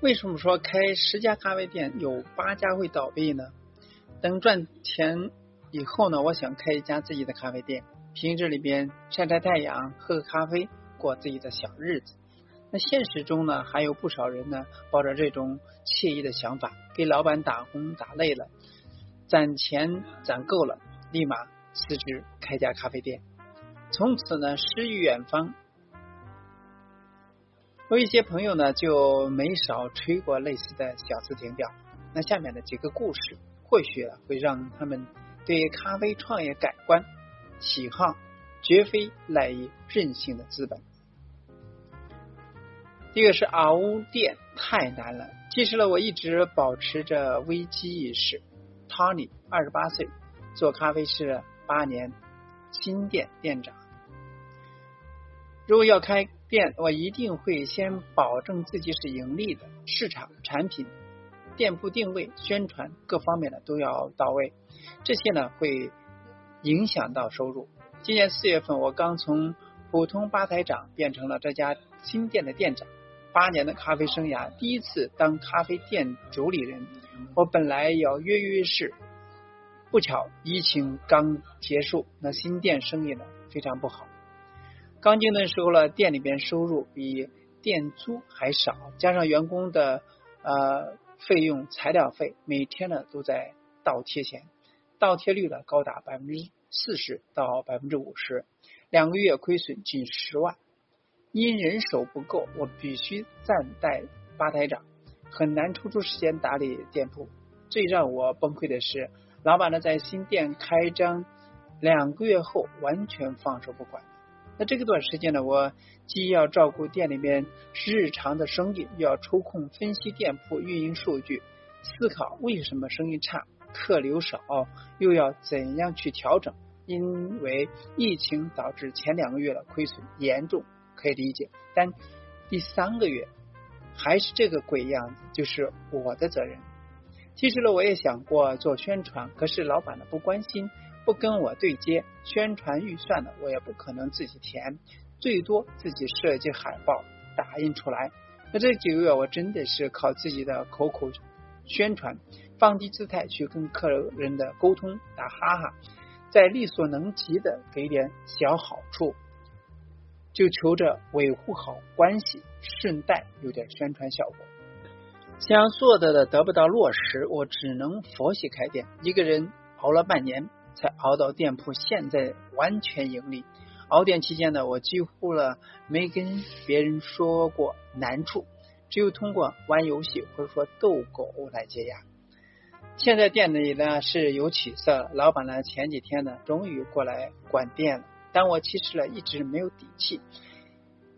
为什么说开十家咖啡店有八家会倒闭呢？等赚钱以后呢，我想开一家自己的咖啡店，平日里边晒晒太阳，喝喝咖啡，过自己的小日子。那现实中呢，还有不少人呢，抱着这种惬意的想法，给老板打工打累了，攒钱攒够了，立马辞职开家咖啡店，从此呢诗与远方。我一些朋友呢，就没少吹过类似的小词情调。那下面的几个故事。或许会让他们对咖啡创业改观，喜好绝非赖以任性的资本。第一个是熬店太难了。其实呢，我一直保持着危机意识。Tony 二十八岁，做咖啡师八年，新店店长。如果要开店，我一定会先保证自己是盈利的，市场产品。店铺定位、宣传各方面的都要到位，这些呢会影响到收入。今年四月份，我刚从普通吧台长变成了这家新店的店长，八年的咖啡生涯，第一次当咖啡店主理人。我本来要跃跃欲试，不巧疫情刚结束，那新店生意呢非常不好。刚进的时候呢，店里边收入比店租还少，加上员工的呃。费用、材料费每天呢都在倒贴钱，倒贴率呢高达百分之四十到百分之五十，两个月亏损近十万。因人手不够，我必须暂代吧台长，很难抽出时间打理店铺。最让我崩溃的是，老板呢在新店开张两个月后完全放手不管。那这个段时间呢，我既要照顾店里面日常的生意，又要抽空分析店铺运营数据，思考为什么生意差、客流少，又要怎样去调整。因为疫情导致前两个月的亏损严重，可以理解。但第三个月还是这个鬼样子，就是我的责任。其实呢，我也想过做宣传，可是老板呢不关心。不跟我对接，宣传预算呢，我也不可能自己填，最多自己设计海报打印出来。那这几个月我真的是靠自己的口口宣传，放低姿态去跟客人的沟通，打哈哈，在力所能及的给点小好处，就求着维护好关系，顺带有点宣传效果。想做的的得不到落实，我只能佛系开店，一个人熬了半年。才熬到店铺现在完全盈利。熬店期间呢，我几乎了没跟别人说过难处，只有通过玩游戏或者说逗狗来解压。现在店里呢是有起色，老板呢前几天呢终于过来管店了，但我其实呢一直没有底气。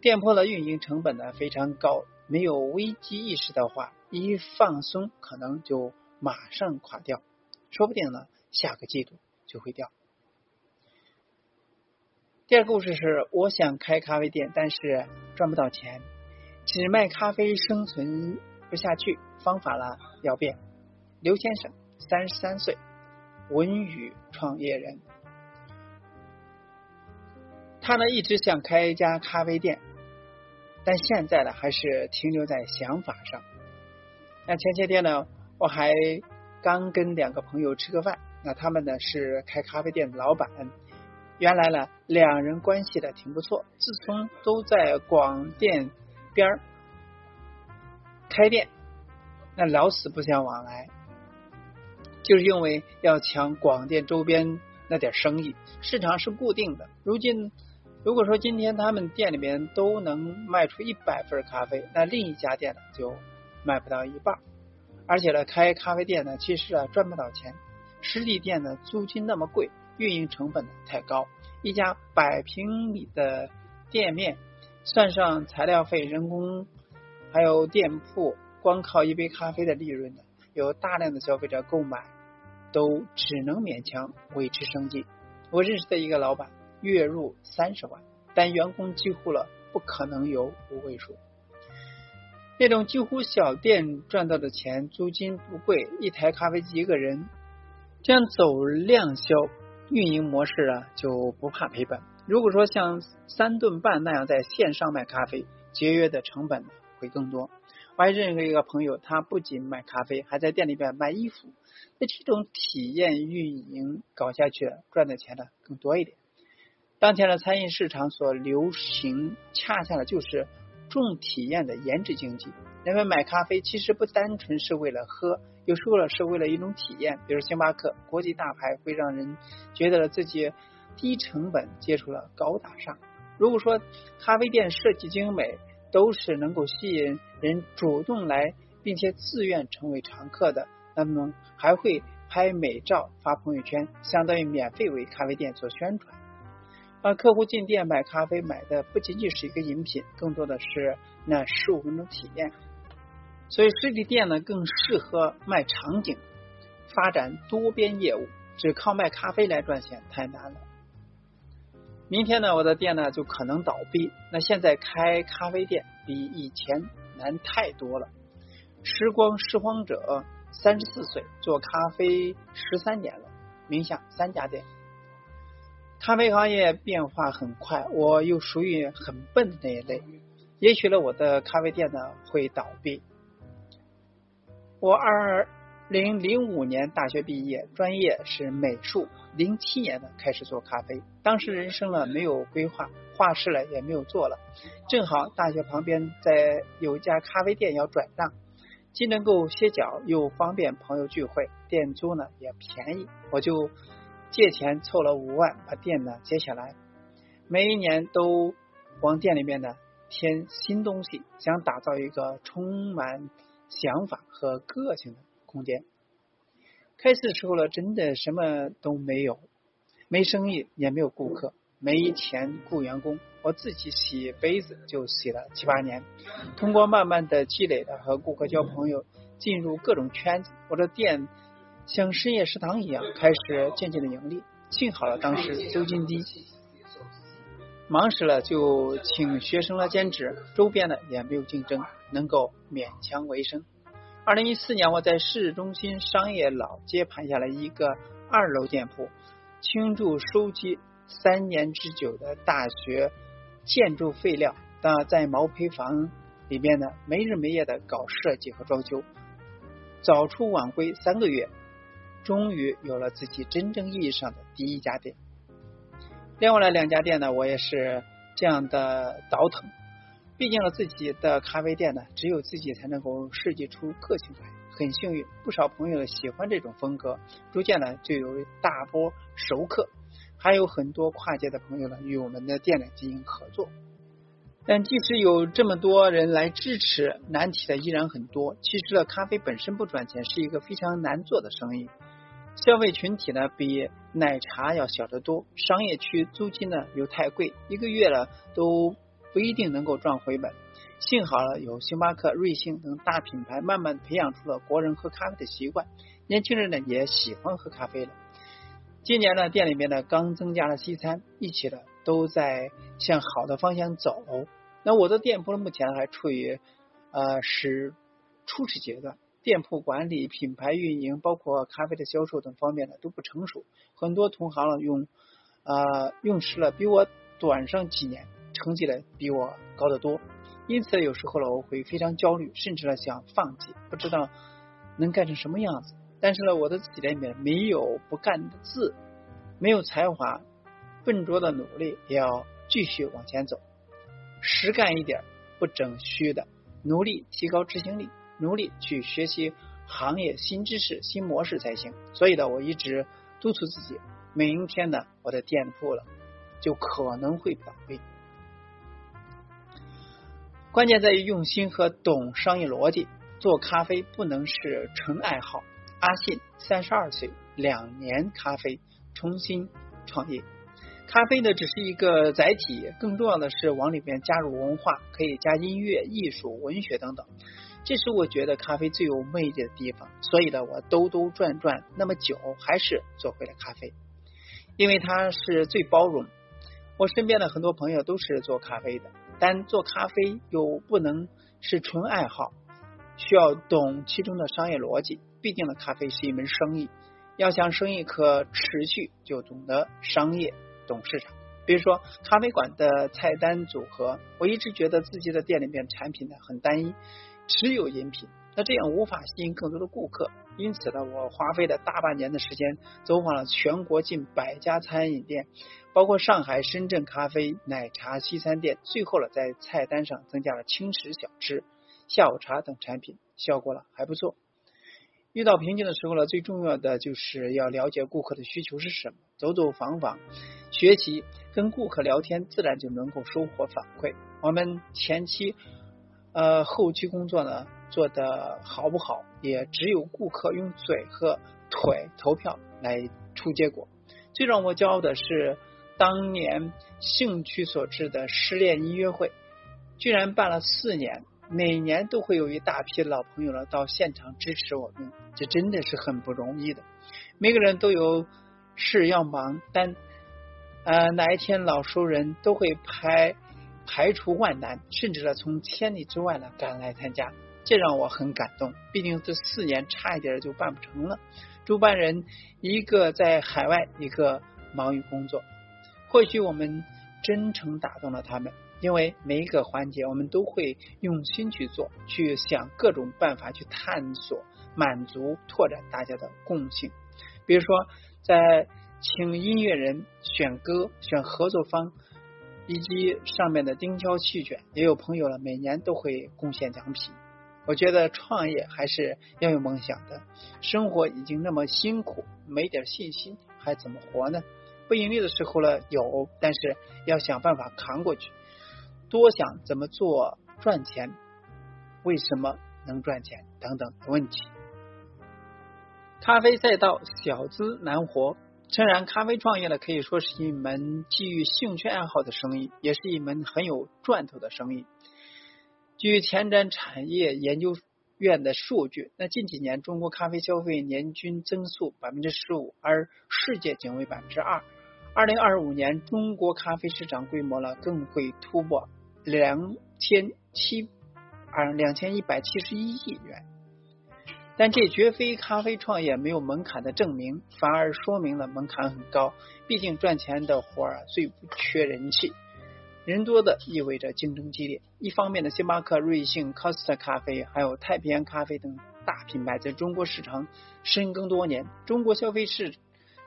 店铺的运营成本呢非常高，没有危机意识的话，一放松可能就马上垮掉，说不定呢下个季度。就会掉。第二个故事是，我想开咖啡店，但是赚不到钱，只卖咖啡生存不下去，方法呢要变。刘先生，三十三岁，文娱创业人，他呢一直想开一家咖啡店，但现在呢还是停留在想法上。那前些天呢，我还刚跟两个朋友吃个饭。那他们呢是开咖啡店的老板，原来呢两人关系的挺不错，自从都在广电边开店，那老死不相往来，就是因为要抢广电周边那点生意，市场是固定的。如今如果说今天他们店里面都能卖出一百份咖啡，那另一家店呢就卖不到一半，而且呢开咖啡店呢其实啊赚不到钱。实体店的租金那么贵，运营成本太高。一家百平米的店面，算上材料费、人工，还有店铺，光靠一杯咖啡的利润呢，有大量的消费者购买，都只能勉强维持生计。我认识的一个老板，月入三十万，但员工几乎了不可能有五位数。那种几乎小店赚到的钱，租金不贵，一台咖啡机一个人。这样走量销运营模式啊，就不怕赔本。如果说像三顿半那样在线上卖咖啡，节约的成本会更多。我还认识一个朋友，他不仅卖咖啡，还在店里边卖衣服。那这种体验运营搞下去，赚的钱呢更多一点。当前的餐饮市场所流行，恰恰的就是重体验的颜值经济。人们买咖啡其实不单纯是为了喝，有时候是为了一种体验。比如星巴克，国际大牌会让人觉得自己低成本接触了高大上。如果说咖啡店设计精美，都是能够吸引人主动来，并且自愿成为常客的。那么还会拍美照发朋友圈，相当于免费为咖啡店做宣传。啊，客户进店买咖啡，买的不仅仅是一个饮品，更多的是那十五分钟体验。所以实体店呢，更适合卖场景，发展多边业务。只靠卖咖啡来赚钱太难了。明天呢，我的店呢就可能倒闭。那现在开咖啡店比以前难太多了。时光拾荒者三十四岁，做咖啡十三年了，名下三家店。咖啡行业变化很快，我又属于很笨的那一类。也许呢，我的咖啡店呢会倒闭。我二。零零五年大学毕业，专业是美术。零七年呢开始做咖啡，当时人生呢没有规划，画室呢也没有做了。正好大学旁边在有一家咖啡店要转让，既能够歇脚，又方便朋友聚会，店租呢也便宜，我就借钱凑了五万把店呢接下来。每一年都往店里面呢添新东西，想打造一个充满想法和个性的。空间开始的时候呢，真的什么都没有，没生意，也没有顾客，没钱雇员工，我自己洗杯子就洗了七八年。通过慢慢的积累的和顾客交朋友，进入各种圈子，我的店像深夜食堂一样，开始渐渐的盈利。幸好了，当时租金低，忙时了就请学生来兼职，周边呢也没有竞争，能够勉强为生。二零一四年，我在市中心商业老街盘下了一个二楼店铺，倾注收集三年之久的大学建筑废料，那在毛坯房里面呢，没日没夜的搞设计和装修，早出晚归三个月，终于有了自己真正意义上的第一家店。另外的两家店呢，我也是这样的倒腾。毕竟了自己的咖啡店呢，只有自己才能够设计出个性来。很幸运，不少朋友喜欢这种风格，逐渐呢就有大波熟客，还有很多跨界的朋友呢与我们的店呢进行合作。但即使有这么多人来支持，难题的依然很多。其实呢，咖啡本身不赚钱，是一个非常难做的生意。消费群体呢比奶茶要小得多，商业区租金呢又太贵，一个月呢都。不一定能够赚回本。幸好了，有星巴克、瑞幸等大品牌，慢慢培养出了国人喝咖啡的习惯，年轻人呢也喜欢喝咖啡了。今年呢，店里面呢刚增加了西餐，一起的都在向好的方向走。那我的店铺呢，目前还处于呃是初始阶段，店铺管理、品牌运营，包括咖啡的销售等方面呢都不成熟。很多同行用呃用时了比我短上几年。成绩呢比我高得多，因此有时候呢我会非常焦虑，甚至呢想放弃，不知道能干成什么样子。但是呢我的字典里面没有不干的字，没有才华，笨拙的努力也要继续往前走，实干一点，不整虚的，努力提高执行力，努力去学习行业新知识、新模式才行。所以呢我一直督促自己，明天呢我的店铺了就可能会倒闭。关键在于用心和懂商业逻辑。做咖啡不能是纯爱好。阿信三十二岁，两年咖啡，重新创业。咖啡呢只是一个载体，更重要的是往里面加入文化，可以加音乐、艺术、文学等等。这是我觉得咖啡最有魅力的地方。所以呢，我兜兜转转那么久，还是做回了咖啡，因为它是最包容。我身边的很多朋友都是做咖啡的。但做咖啡又不能是纯爱好，需要懂其中的商业逻辑。毕竟呢，咖啡是一门生意，要想生意可持续，就懂得商业、懂市场。比如说咖啡馆的菜单组合，我一直觉得自己的店里面产品呢很单一，只有饮品，那这样无法吸引更多的顾客。因此呢，我花费了大半年的时间，走访了全国近百家餐饮店，包括上海、深圳咖啡、奶茶、西餐店。最后呢，在菜单上增加了轻食小吃、下午茶等产品，效果呢还不错。遇到瓶颈的时候呢，最重要的就是要了解顾客的需求是什么，走走访访，学习跟顾客聊天，自然就能够收获反馈。我们前期呃后期工作呢。做的好不好，也只有顾客用嘴和腿投票来出结果。最让我骄傲的是，当年兴趣所致的失恋音乐会，居然办了四年，每年都会有一大批老朋友了到现场支持我们，这真的是很不容易的。每个人都有事要忙，但呃哪一天老熟人都会排排除万难，甚至呢从千里之外呢赶来参加。这让我很感动，毕竟这四年差一点就办不成了。主办人一个在海外，一个忙于工作。或许我们真诚打动了他们，因为每一个环节我们都会用心去做，去想各种办法去探索、满足、拓展大家的共性。比如说，在请音乐人选歌、选合作方，以及上面的钉敲细卷，也有朋友了，每年都会贡献奖品。我觉得创业还是要有梦想的。生活已经那么辛苦，没点信心还怎么活呢？不盈利的时候呢，有，但是要想办法扛过去。多想怎么做赚钱，为什么能赚钱等等的问题。咖啡赛道小资难活。诚然，咖啡创业呢，可以说是一门基于兴趣爱好的生意，也是一门很有赚头的生意。据前瞻产业研究院的数据，那近几年中国咖啡消费年均增速百分之十五，而世界仅为百分之二。二零二五年，中国咖啡市场规模呢更会突破两千七啊两千一百七十一亿元。但这绝非咖啡创业没有门槛的证明，反而说明了门槛很高。毕竟赚钱的活儿最不缺人气。人多的意味着竞争激烈。一方面呢，星巴克、瑞幸、Costa 咖啡，还有太平洋咖啡等大品牌在中国市场深耕多年。中国消费市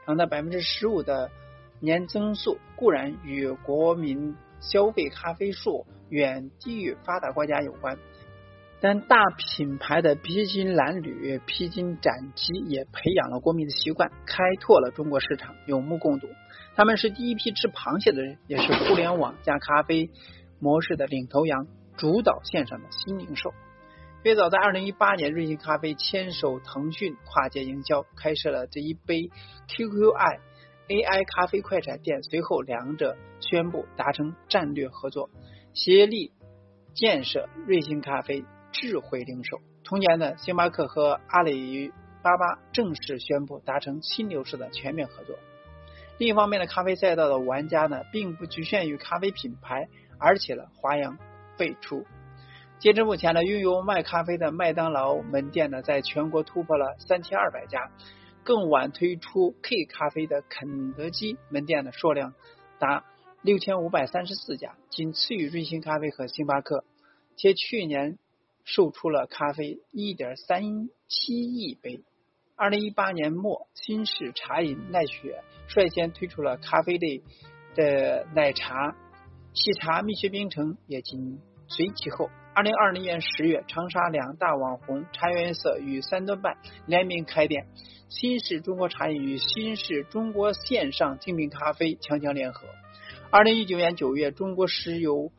场的百分之十五的年增速固然与国民消费咖啡数远低于发达国家有关，但大品牌的披荆斩棘、披荆斩棘也培养了国民的习惯，开拓了中国市场，有目共睹。他们是第一批吃螃蟹的人，也是互联网加咖啡模式的领头羊，主导线上的新零售。越早在二零一八年，瑞幸咖啡牵手腾讯跨界营销，开设了这一杯 QQI AI 咖啡快闪店。随后，两者宣布达成战略合作，协力建设瑞幸咖啡智慧零售。同年呢，星巴克和阿里巴巴正式宣布达成新流式的全面合作。另一方面呢，咖啡赛道的玩家呢，并不局限于咖啡品牌，而且呢，花样辈出。截至目前呢，拥有卖咖啡的麦当劳门店呢，在全国突破了三千二百家。更晚推出 K 咖啡的肯德基门店的数量达六千五百三十四家，仅次于瑞幸咖啡和星巴克。且去年售出了咖啡一点三七亿杯。二零一八年末，新式茶饮奈雪率先推出了咖啡类的奶茶，喜茶、蜜雪冰城也紧随其后。二零二零年十月，长沙两大网红茶颜悦色与三顿半联名开店，新式中国茶饮与新式中国线上精品咖啡强强联合。二零一九年九月，中国石油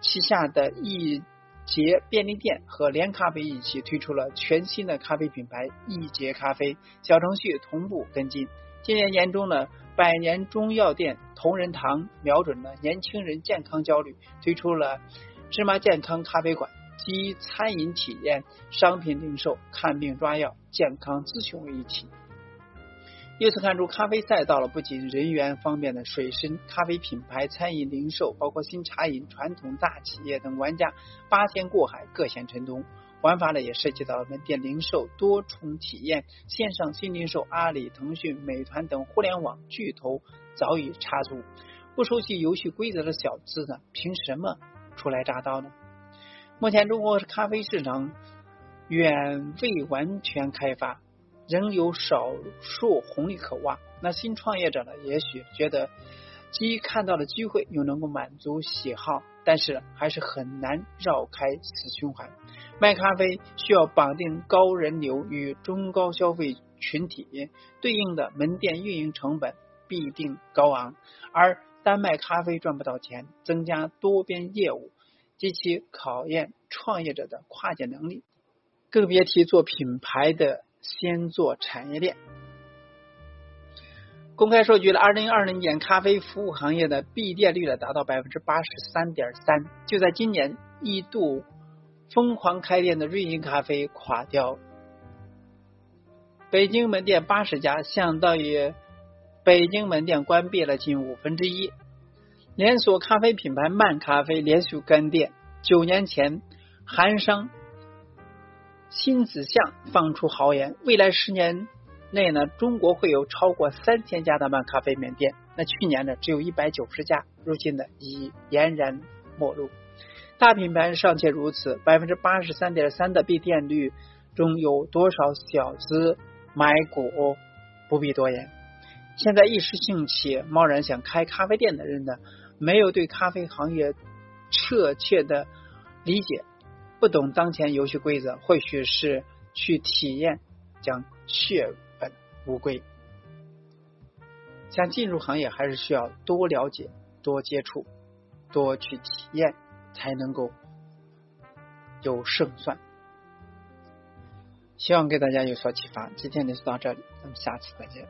旗下的一。捷便利店和连咖啡一起推出了全新的咖啡品牌易捷咖啡，小程序同步跟进。今年年中呢，百年中药店同仁堂瞄准了年轻人健康焦虑，推出了芝麻健康咖啡馆，集餐饮体验、商品零售、看病抓药、健康咨询为一体。由此看出，咖啡赛道了不仅人员方面的水深，咖啡品牌、餐饮零售，包括新茶饮、传统大企业等玩家八仙过海，各显神通。玩法呢也涉及到了门店零售、多重体验、线上新零售，阿里、腾讯、美团等互联网巨头早已插足。不熟悉游戏规则的小资呢，凭什么初来乍到呢？目前中国咖啡市场远未完全开发，仍有少数红利可挖。那新创业者呢，也许觉得既看到了机会，又能够满足喜好，但是还是很难绕开此循环。卖咖啡需要绑定高人流与中高消费群体，对应的门店运营成本必定高昂，而单卖咖啡赚不到钱，增加多边业务。极其考验创业者的跨界能力，更别提做品牌的先做产业链。公开数据了二零二零年咖啡服务行业的闭店率呢达到百分之八十三点三。就在今年一度疯狂开店的瑞幸咖啡垮掉，北京门店八十家，相当于北京门店关闭了近五分之一。连锁咖啡品牌漫咖啡连续干店，九年前韩商新子巷放出豪言，未来十年内呢，中国会有超过三千家的漫咖啡门店。那去年呢，只有一百九十家，如今呢，已俨然没落。大品牌尚且如此，百分之八十三点三的闭店率中有多少小资买股？不必多言。现在一时兴起，贸然想开咖啡店的人呢？没有对咖啡行业彻切的理解，不懂当前游戏规则，或许是去体验将血本无归。想进入行业，还是需要多了解、多接触、多去体验，才能够有胜算。希望给大家有所启发。今天就到这里，咱们下次再见。